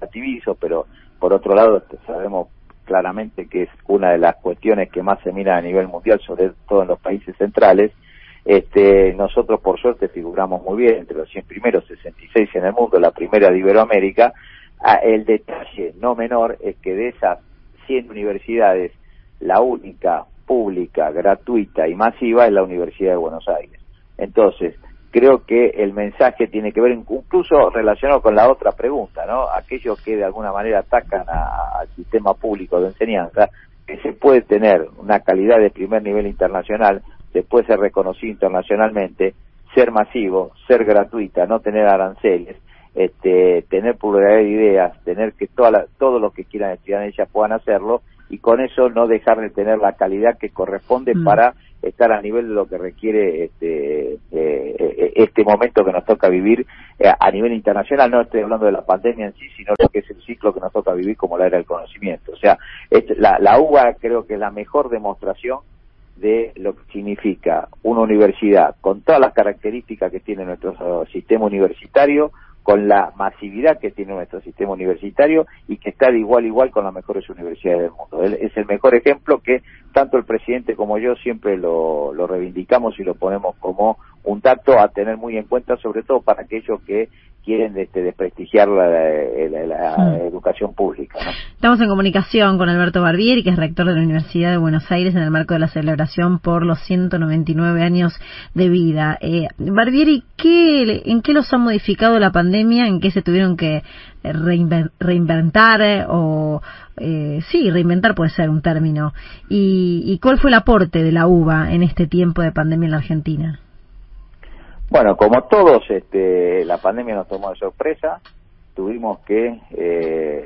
activizo, pero por otro lado, sabemos claramente que es una de las cuestiones que más se mira a nivel mundial, sobre todo en los países centrales. Este, nosotros, por suerte, figuramos muy bien entre los 100 primeros, 66 en el mundo, la primera de Iberoamérica. Ah, el detalle no menor es que de esas 100 universidades, la única pública, gratuita y masiva es la Universidad de Buenos Aires. Entonces, creo que el mensaje tiene que ver incluso relacionado con la otra pregunta, ¿no? Aquellos que de alguna manera atacan al sistema público de enseñanza, que se puede tener una calidad de primer nivel internacional, se puede ser reconocido internacionalmente, ser masivo, ser gratuita, no tener aranceles, este, tener pluralidad de ideas, tener que toda todos los que quieran estudiar en ella puedan hacerlo y con eso no dejar de tener la calidad que corresponde mm. para estar a nivel de lo que requiere este, eh, eh, este momento que nos toca vivir eh, a nivel internacional. No estoy hablando de la pandemia en sí, sino lo que es el ciclo que nos toca vivir como la era del conocimiento. O sea, la, la UBA creo que es la mejor demostración de lo que significa una universidad con todas las características que tiene nuestro sistema universitario, con la masividad que tiene nuestro sistema universitario y que está de igual a igual con las mejores universidades del mundo. es el mejor ejemplo que tanto el presidente como yo siempre lo, lo reivindicamos y lo ponemos como un dato a tener muy en cuenta, sobre todo para aquellos que quieren este, desprestigiar la, la, educación pública. Estamos en comunicación con Alberto Barbieri, que es rector de la Universidad de Buenos Aires en el marco de la celebración por los 199 años de vida. Eh, Barbieri, ¿qué, ¿en qué los ha modificado la pandemia? ¿En qué se tuvieron que reinventar eh, o eh, sí, reinventar puede ser un término. ¿Y, ¿Y cuál fue el aporte de la UBA en este tiempo de pandemia en la Argentina? Bueno, como todos, este, la pandemia nos tomó de sorpresa, tuvimos que eh,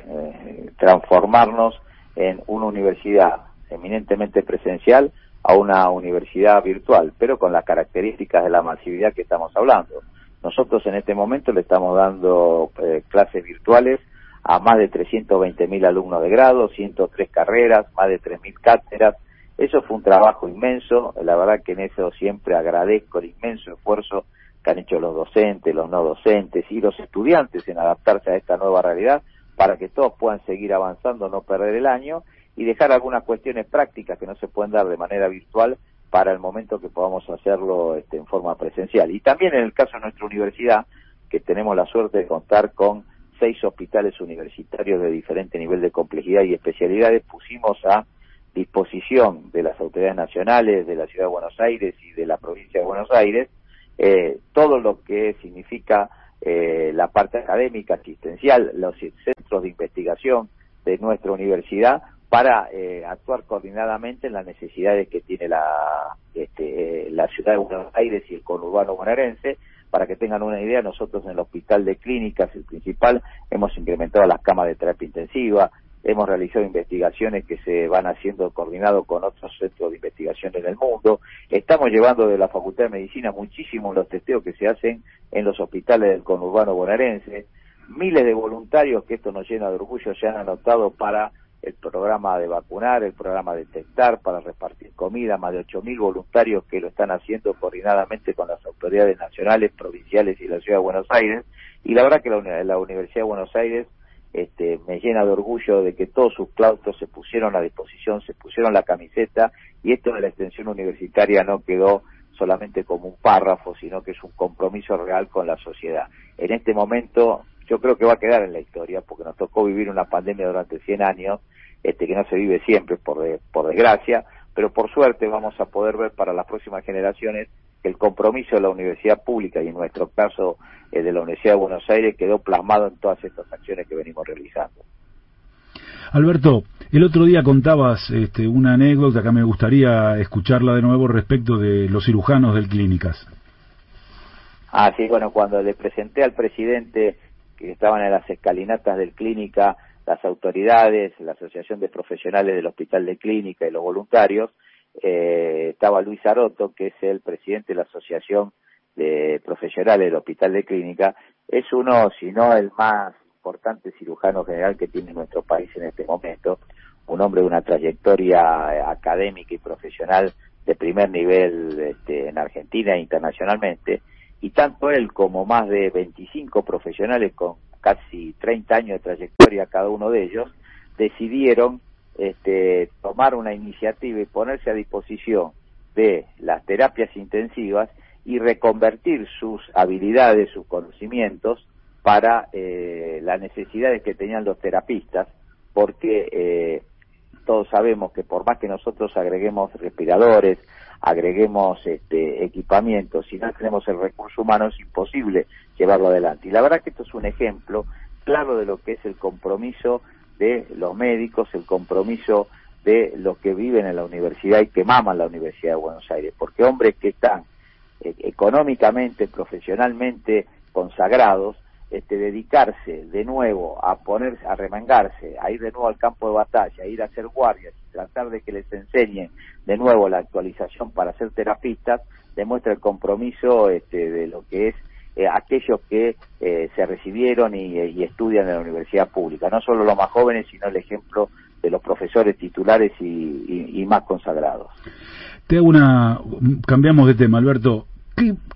eh, transformarnos en una universidad eminentemente presencial a una universidad virtual, pero con las características de la masividad que estamos hablando. Nosotros en este momento le estamos dando eh, clases virtuales a más de 320 mil alumnos de grado, 103 carreras, más de 3 mil cátedras, eso fue un trabajo inmenso, la verdad que en eso siempre agradezco el inmenso esfuerzo que han hecho los docentes, los no docentes y los estudiantes en adaptarse a esta nueva realidad para que todos puedan seguir avanzando, no perder el año y dejar algunas cuestiones prácticas que no se pueden dar de manera virtual para el momento que podamos hacerlo este, en forma presencial. Y también en el caso de nuestra universidad, que tenemos la suerte de contar con seis hospitales universitarios de diferente nivel de complejidad y especialidades, pusimos a disposición de las autoridades nacionales de la Ciudad de Buenos Aires y de la provincia de Buenos Aires eh, todo lo que significa eh, la parte académica, asistencial, los centros de investigación de nuestra universidad para eh, actuar coordinadamente en las necesidades que tiene la, este, la ciudad de Buenos Aires y el conurbano bonaerense. Para que tengan una idea, nosotros en el Hospital de Clínicas, el principal, hemos incrementado las camas de terapia intensiva, hemos realizado investigaciones que se van haciendo coordinado con otros centros de investigación en el mundo, estamos llevando de la Facultad de Medicina muchísimos los testeos que se hacen en los hospitales del conurbano bonaerense, miles de voluntarios que esto nos llena de orgullo se han anotado para el programa de vacunar, el programa de detectar, para repartir comida, más de 8.000 voluntarios que lo están haciendo coordinadamente con las autoridades nacionales, provinciales y la Ciudad de Buenos Aires. Y la verdad que la Universidad de Buenos Aires este, me llena de orgullo de que todos sus claustros se pusieron a disposición, se pusieron la camiseta y esto de la extensión universitaria no quedó solamente como un párrafo, sino que es un compromiso real con la sociedad. En este momento yo creo que va a quedar en la historia porque nos tocó vivir una pandemia durante 100 años, este, que no se vive siempre por, por desgracia, pero por suerte vamos a poder ver para las próximas generaciones el compromiso de la universidad pública y en nuestro caso eh, de la Universidad de Buenos Aires quedó plasmado en todas estas acciones que venimos realizando. Alberto, el otro día contabas este, una anécdota que me gustaría escucharla de nuevo respecto de los cirujanos del Clínicas. Ah, sí, bueno, cuando le presenté al presidente que estaban en las escalinatas del clínica las autoridades, la Asociación de Profesionales del Hospital de Clínica y los voluntarios, eh, estaba Luis Aroto, que es el presidente de la Asociación de Profesionales del Hospital de Clínica, es uno, si no el más importante cirujano general que tiene nuestro país en este momento, un hombre de una trayectoria académica y profesional de primer nivel este, en Argentina e internacionalmente, y tanto él como más de 25 profesionales con casi 30 años de trayectoria cada uno de ellos, decidieron este, tomar una iniciativa y ponerse a disposición de las terapias intensivas y reconvertir sus habilidades, sus conocimientos para eh, las necesidades que tenían los terapistas, porque eh, todos sabemos que por más que nosotros agreguemos respiradores, agreguemos este, equipamiento, si no tenemos el recurso humano es imposible llevarlo adelante. Y la verdad que esto es un ejemplo claro de lo que es el compromiso de los médicos, el compromiso de los que viven en la universidad y que maman la Universidad de Buenos Aires, porque hombres que están eh, económicamente, profesionalmente consagrados, este, dedicarse de nuevo a ponerse, a remangarse, a ir de nuevo al campo de batalla, a ir a hacer guardias, tratar de que les enseñen de nuevo la actualización para ser terapistas, demuestra el compromiso este, de lo que es eh, aquellos que eh, se recibieron y, estudian en la universidad pública, no solo los más jóvenes, sino el ejemplo de los profesores titulares y, y más consagrados. Te una, cambiamos de tema, Alberto.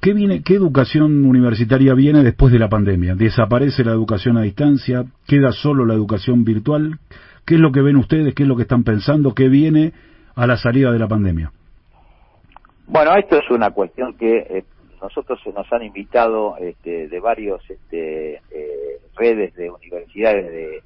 ¿Qué, viene, ¿Qué educación universitaria viene después de la pandemia? ¿Desaparece la educación a distancia? ¿Queda solo la educación virtual? ¿Qué es lo que ven ustedes? ¿Qué es lo que están pensando? ¿Qué viene a la salida de la pandemia? Bueno, esto es una cuestión que eh, nosotros nos han invitado este, de varios este, eh, redes de universidades de,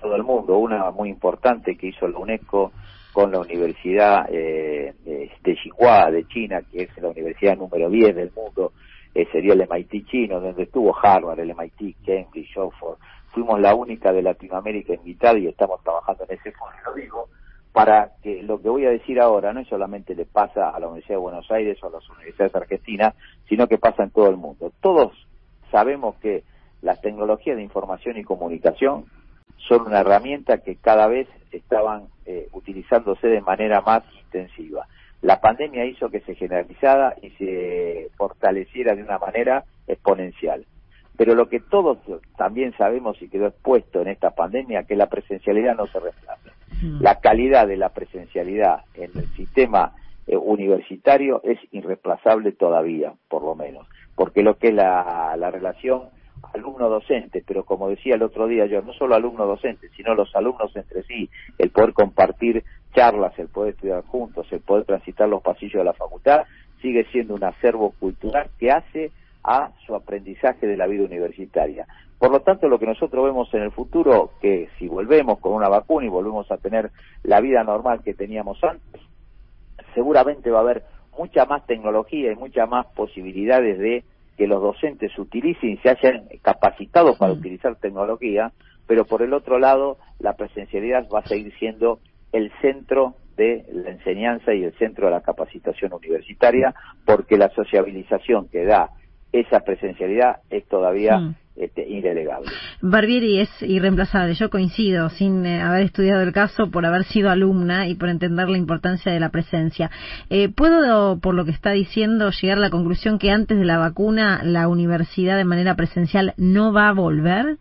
todo el mundo. Una muy importante que hizo la UNESCO con la Universidad eh, de Tsinghua de China, que es la universidad número 10 del mundo, eh, sería el MIT chino, donde estuvo Harvard, el MIT, Cambridge, Oxford. Fuimos la única de Latinoamérica invitada y estamos trabajando en ese foro. Lo digo para que lo que voy a decir ahora no solamente le pasa a la Universidad de Buenos Aires o a las universidades argentinas, sino que pasa en todo el mundo. Todos sabemos que las tecnologías de información y comunicación son una herramienta que cada vez estaban eh, utilizándose de manera más intensiva. La pandemia hizo que se generalizara y se fortaleciera de una manera exponencial. Pero lo que todos también sabemos y quedó expuesto en esta pandemia, que la presencialidad no se reemplaza. La calidad de la presencialidad en el sistema eh, universitario es irreemplazable todavía, por lo menos, porque lo que es la, la relación alumno-docente, pero como decía el otro día yo, no solo alumno-docente, sino los alumnos entre sí, el poder compartir charlas, el poder estudiar juntos, el poder transitar los pasillos de la facultad, sigue siendo un acervo cultural que hace a su aprendizaje de la vida universitaria. Por lo tanto, lo que nosotros vemos en el futuro, que si volvemos con una vacuna y volvemos a tener la vida normal que teníamos antes, seguramente va a haber mucha más tecnología y muchas más posibilidades de que los docentes utilicen y se hayan capacitado para utilizar tecnología, pero por el otro lado, la presencialidad va a seguir siendo el centro de la enseñanza y el centro de la capacitación universitaria, porque la sociabilización que da esa presencialidad es todavía Mm. este, indelegable. Barbieri es irreemplazable, yo coincido, sin eh, haber estudiado el caso, por haber sido alumna y por entender la importancia de la presencia. Eh, ¿Puedo, por lo que está diciendo, llegar a la conclusión que antes de la vacuna la universidad de manera presencial no va a volver?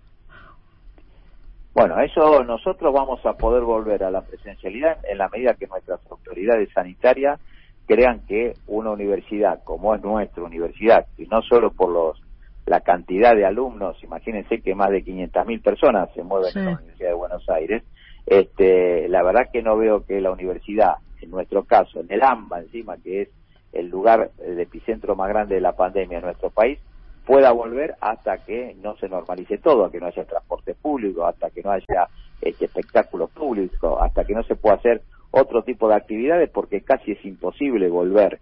Bueno, eso nosotros vamos a poder volver a la presencialidad en la medida que nuestras autoridades sanitarias crean que una universidad como es nuestra universidad, y no solo por los la cantidad de alumnos, imagínense que más de 500.000 personas se mueven Sí. en la Universidad de Buenos Aires, este, la verdad que no veo que la universidad, en nuestro caso, en el AMBA encima, que es el lugar de epicentro más grande de la pandemia en nuestro país, pueda volver hasta que no se normalice todo, que no haya transporte público, hasta que no haya este espectáculo público, hasta que no se pueda hacer otro tipo de actividades, porque casi es imposible volver,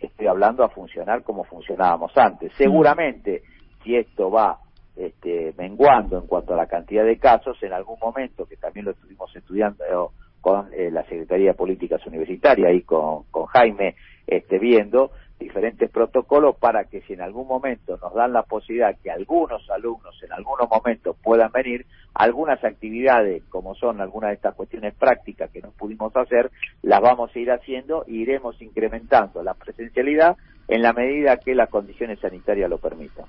estoy hablando, a funcionar como funcionábamos antes. Seguramente, si esto va este, menguando en cuanto a la cantidad de casos, en algún momento, que también lo estuvimos estudiando con eh, la Secretaría de Políticas Universitarias y con, con Jaime este, viendo diferentes protocolos para que si en algún momento nos dan la posibilidad que algunos alumnos en algunos momentos puedan venir, algunas actividades como son algunas de estas cuestiones prácticas que no pudimos hacer, las vamos a ir haciendo e iremos incrementando la presencialidad en la medida que las condiciones sanitarias lo permitan.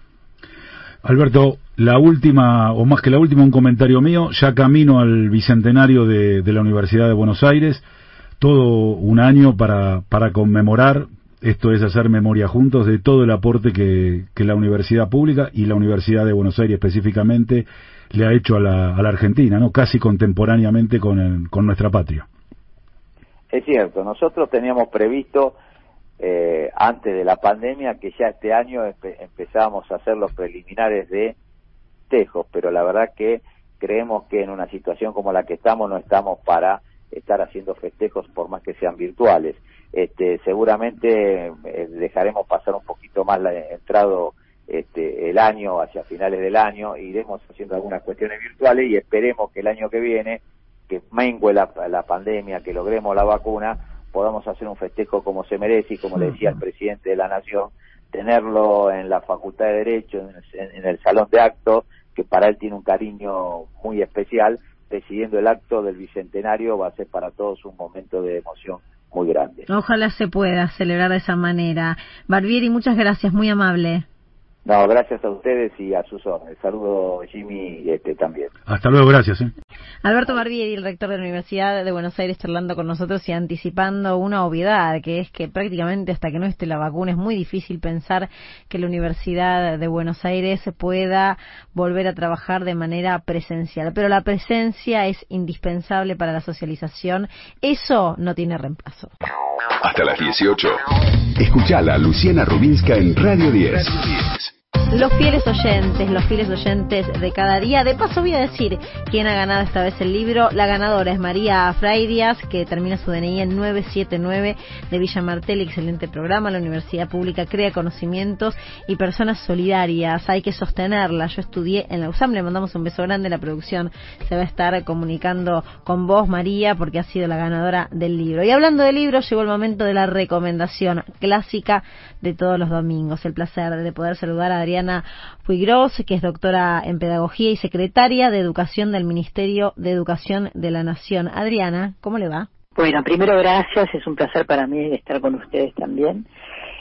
Alberto, la última, o más que la última, un comentario mío, ya camino al bicentenario de, de la Universidad de Buenos Aires, todo un año para, para conmemorar, esto es hacer memoria juntos de todo el aporte que, que la universidad pública y la Universidad de Buenos Aires específicamente le ha hecho a la, a la Argentina, ¿no? casi contemporáneamente con, el- con nuestra patria. Es cierto, nosotros teníamos previsto eh, antes de la pandemia que ya este año empe- empezábamos a hacer los preliminares de Tejos, pero la verdad que creemos que en una situación como la que estamos no estamos para estar haciendo festejos por más que sean virtuales. Este, seguramente eh, dejaremos pasar un poquito más la, entrado este, el año, hacia finales del año, iremos haciendo algunas cuestiones virtuales y esperemos que el año que viene, que mengue la, la pandemia, que logremos la vacuna, podamos hacer un festejo como se merece y como le decía el presidente de la Nación, tenerlo en la Facultad de Derecho, en el, en el Salón de Actos, que para él tiene un cariño muy especial, presidiendo el acto del Bicentenario va a ser para todos un momento de emoción muy grande. Ojalá se pueda celebrar de esa manera. Barbieri, muchas gracias, muy amable. No, gracias a ustedes y a sus órdenes. Saludo Jimmy y este también. Hasta luego, gracias. ¿eh? Alberto Barbieri, el rector de la Universidad de Buenos Aires, charlando con nosotros y anticipando una obviedad, que es que prácticamente hasta que no esté la vacuna es muy difícil pensar que la Universidad de Buenos Aires pueda volver a trabajar de manera presencial. Pero la presencia es indispensable para la socialización. Eso no tiene reemplazo. Hasta las 18. Escuchala a Luciana Rubinska en Radio 10. Los fieles oyentes, los fieles oyentes de cada día. De paso voy a decir quién ha ganado esta vez el libro. La ganadora es María Fraidias, que termina su DNI en 979 de Villa Martel. Excelente programa. La Universidad Pública crea conocimientos y personas solidarias. Hay que sostenerla. Yo estudié en la USAM. Le mandamos un beso grande. La producción se va a estar comunicando con vos, María, porque ha sido la ganadora del libro. Y hablando de libros, llegó el momento de la recomendación clásica de todos los domingos. El placer de poder saludar a Adriana Puigros, que es doctora en Pedagogía y secretaria de Educación del Ministerio de Educación de la Nación. Adriana, ¿cómo le va? Bueno, primero gracias, es un placer para mí estar con ustedes también.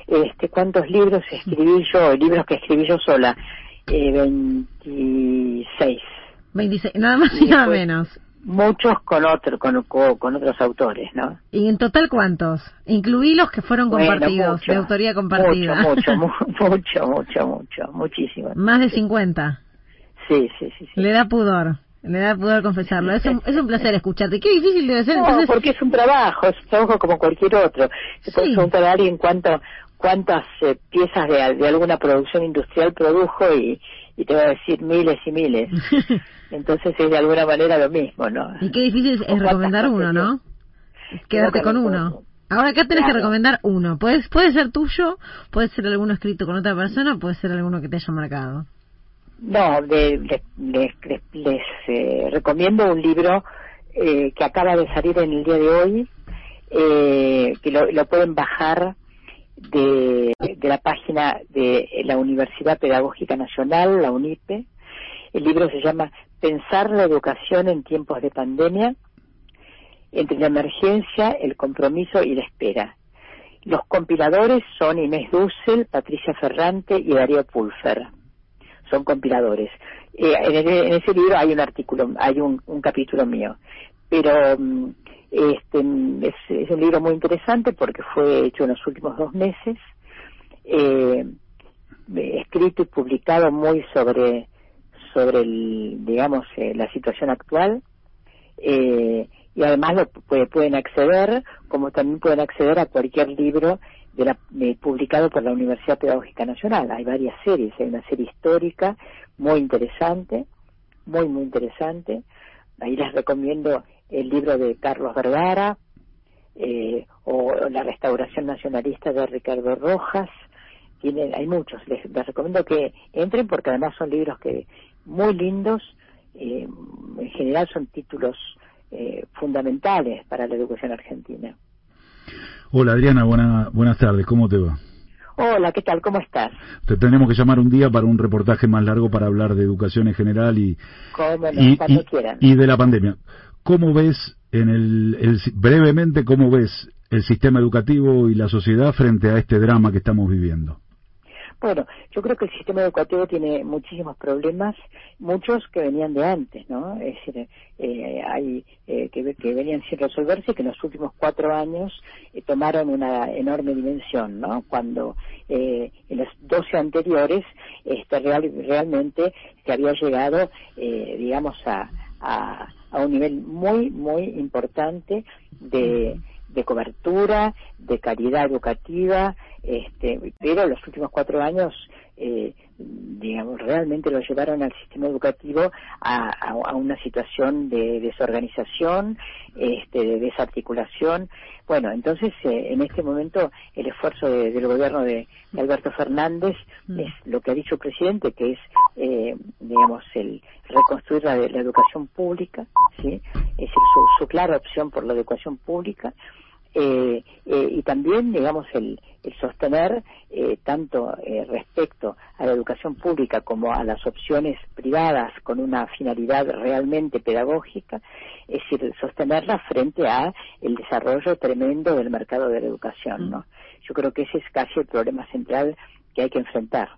Este, ¿Cuántos libros escribí yo? Libros que escribí yo sola. Eh, 26. 26, nada más y Y nada menos. Muchos con, otro, con, con, otros autores, ¿no? ¿Y en total cuántos? Incluí los que fueron Bueno, compartidos, mucho, de autoría compartida. Mucho, mucho, mu- mucho, mucho, mucho, muchísimo. Más de 50. Sí, sí, sí. sí. Le da pudor. Le da pudor confesarlo. Es un, es un placer escucharte. Qué difícil debe ser. No, Entonces, porque es un trabajo, es un trabajo como cualquier otro. Se puede Sí. preguntar a alguien cuánto, cuántas eh, piezas de, de alguna producción industrial produjo y, y te va a decir miles y miles. Entonces es de alguna manera lo mismo, ¿no? y qué difícil es ¿Cuántas recomendar uno, ¿no? Quedarte con uno. Ahora acá tenés que recomendar uno. Puede, puede ser tuyo, puede ser alguno escrito con otra persona, puede ser alguno que te haya marcado. No, de- de- les, les- les, eh, recomiendo un libro eh, que acaba de salir en el día de hoy, eh, que lo, lo pueden bajar de, la página de la Universidad Pedagógica Nacional, la UNIPE. El libro se llama Pensar la educación en tiempos de pandemia, entre la emergencia, el compromiso y la espera. Los compiladores son Inés Dussel, Patricia Ferrante y Darío Pulfer. Son compiladores. Eh, en, ese libro hay un artículo, hay un, capítulo mío. Pero mm, este, es, un libro muy interesante porque fue hecho en los últimos dos meses, eh, escrito y publicado muy sobre sobre el, digamos eh, la situación actual eh, y además lo pueden acceder como también pueden acceder a cualquier libro de la, publicado por la Universidad Pedagógica Nacional. Hay varias series hay una serie histórica muy interesante muy muy interesante. Ahí les recomiendo el libro de Carlos Vergara eh, o la restauración nacionalista de Ricardo Rojas. Tienen, hay muchos, les, recomiendo que entren porque además son libros que muy lindos, eh, en general son títulos eh, fundamentales para la educación argentina. Hola Adriana, buena, buenas tardes, ¿cómo te va? Hola, ¿qué tal? ¿Cómo estás? Te tenemos que llamar un día para un reportaje más largo para hablar de educación en general y, y, y, de la pandemia. ¿Cómo ves, en el, brevemente, cómo ves el sistema educativo y la sociedad frente a este drama que estamos viviendo? Bueno, yo creo que el sistema educativo tiene muchísimos problemas, muchos que venían de antes, ¿no? Es decir, eh, hay eh, que, que, venían sin resolverse y que en los últimos cuatro años eh, tomaron una enorme dimensión, ¿no? Cuando en los doce anteriores este, real, realmente se había llegado, digamos, a, a, a un nivel muy, muy importante de, de cobertura, de calidad educativa, este, pero los últimos cuatro años, eh, digamos, realmente lo llevaron al sistema educativo a, a, una situación de desorganización, este, de desarticulación. Bueno, entonces, eh, en este momento, el esfuerzo del gobierno de, Alberto Fernández mm. es lo que ha dicho el presidente, que es, eh, digamos, el reconstruir la, la educación pública, ¿sí? es decir, su, su clara opción por la educación pública eh, eh, y también, digamos, el, sostener eh, tanto eh, respecto a la educación pública como a las opciones privadas con una finalidad realmente pedagógica, es decir, sostenerla frente a el desarrollo tremendo del mercado de la educación, ¿no? Yo creo que ese es casi el problema central que hay que enfrentar.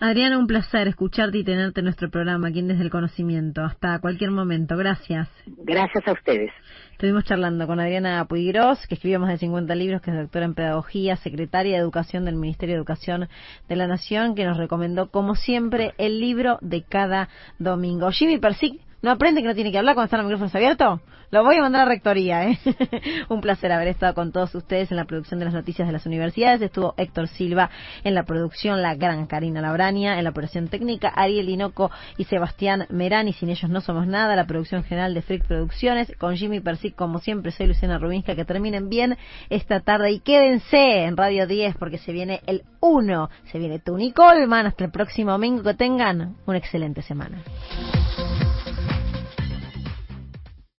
Adriana, un placer escucharte y tenerte en nuestro programa aquí Desde el Conocimiento. Hasta cualquier momento. Gracias. Gracias a ustedes. Estuvimos charlando con Adriana Puigros, que escribió más de 50 libros, que es doctora en Pedagogía, secretaria de Educación del Ministerio de Educación de la Nación, que nos recomendó, como siempre, el libro de cada domingo. Jimmy Persic no aprende que no tiene que hablar cuando están los micrófonos abiertos. Lo voy a mandar a rectoría, ¿eh? Un placer haber estado con todos ustedes en la producción de las noticias de las universidades. Estuvo Héctor Silva en la producción, la gran Karina Labrania, en la operación técnica, Ariel Inoco y Sebastián Merani. Sin ellos no somos nada. La producción general de Freak Producciones, con Jimmy Persic, como siempre, soy Luciana Rubinska. Que terminen bien esta tarde y quédense en Radio 10 porque se viene el 1. Se viene Tony Colman. Hasta el próximo domingo. Que tengan una excelente semana.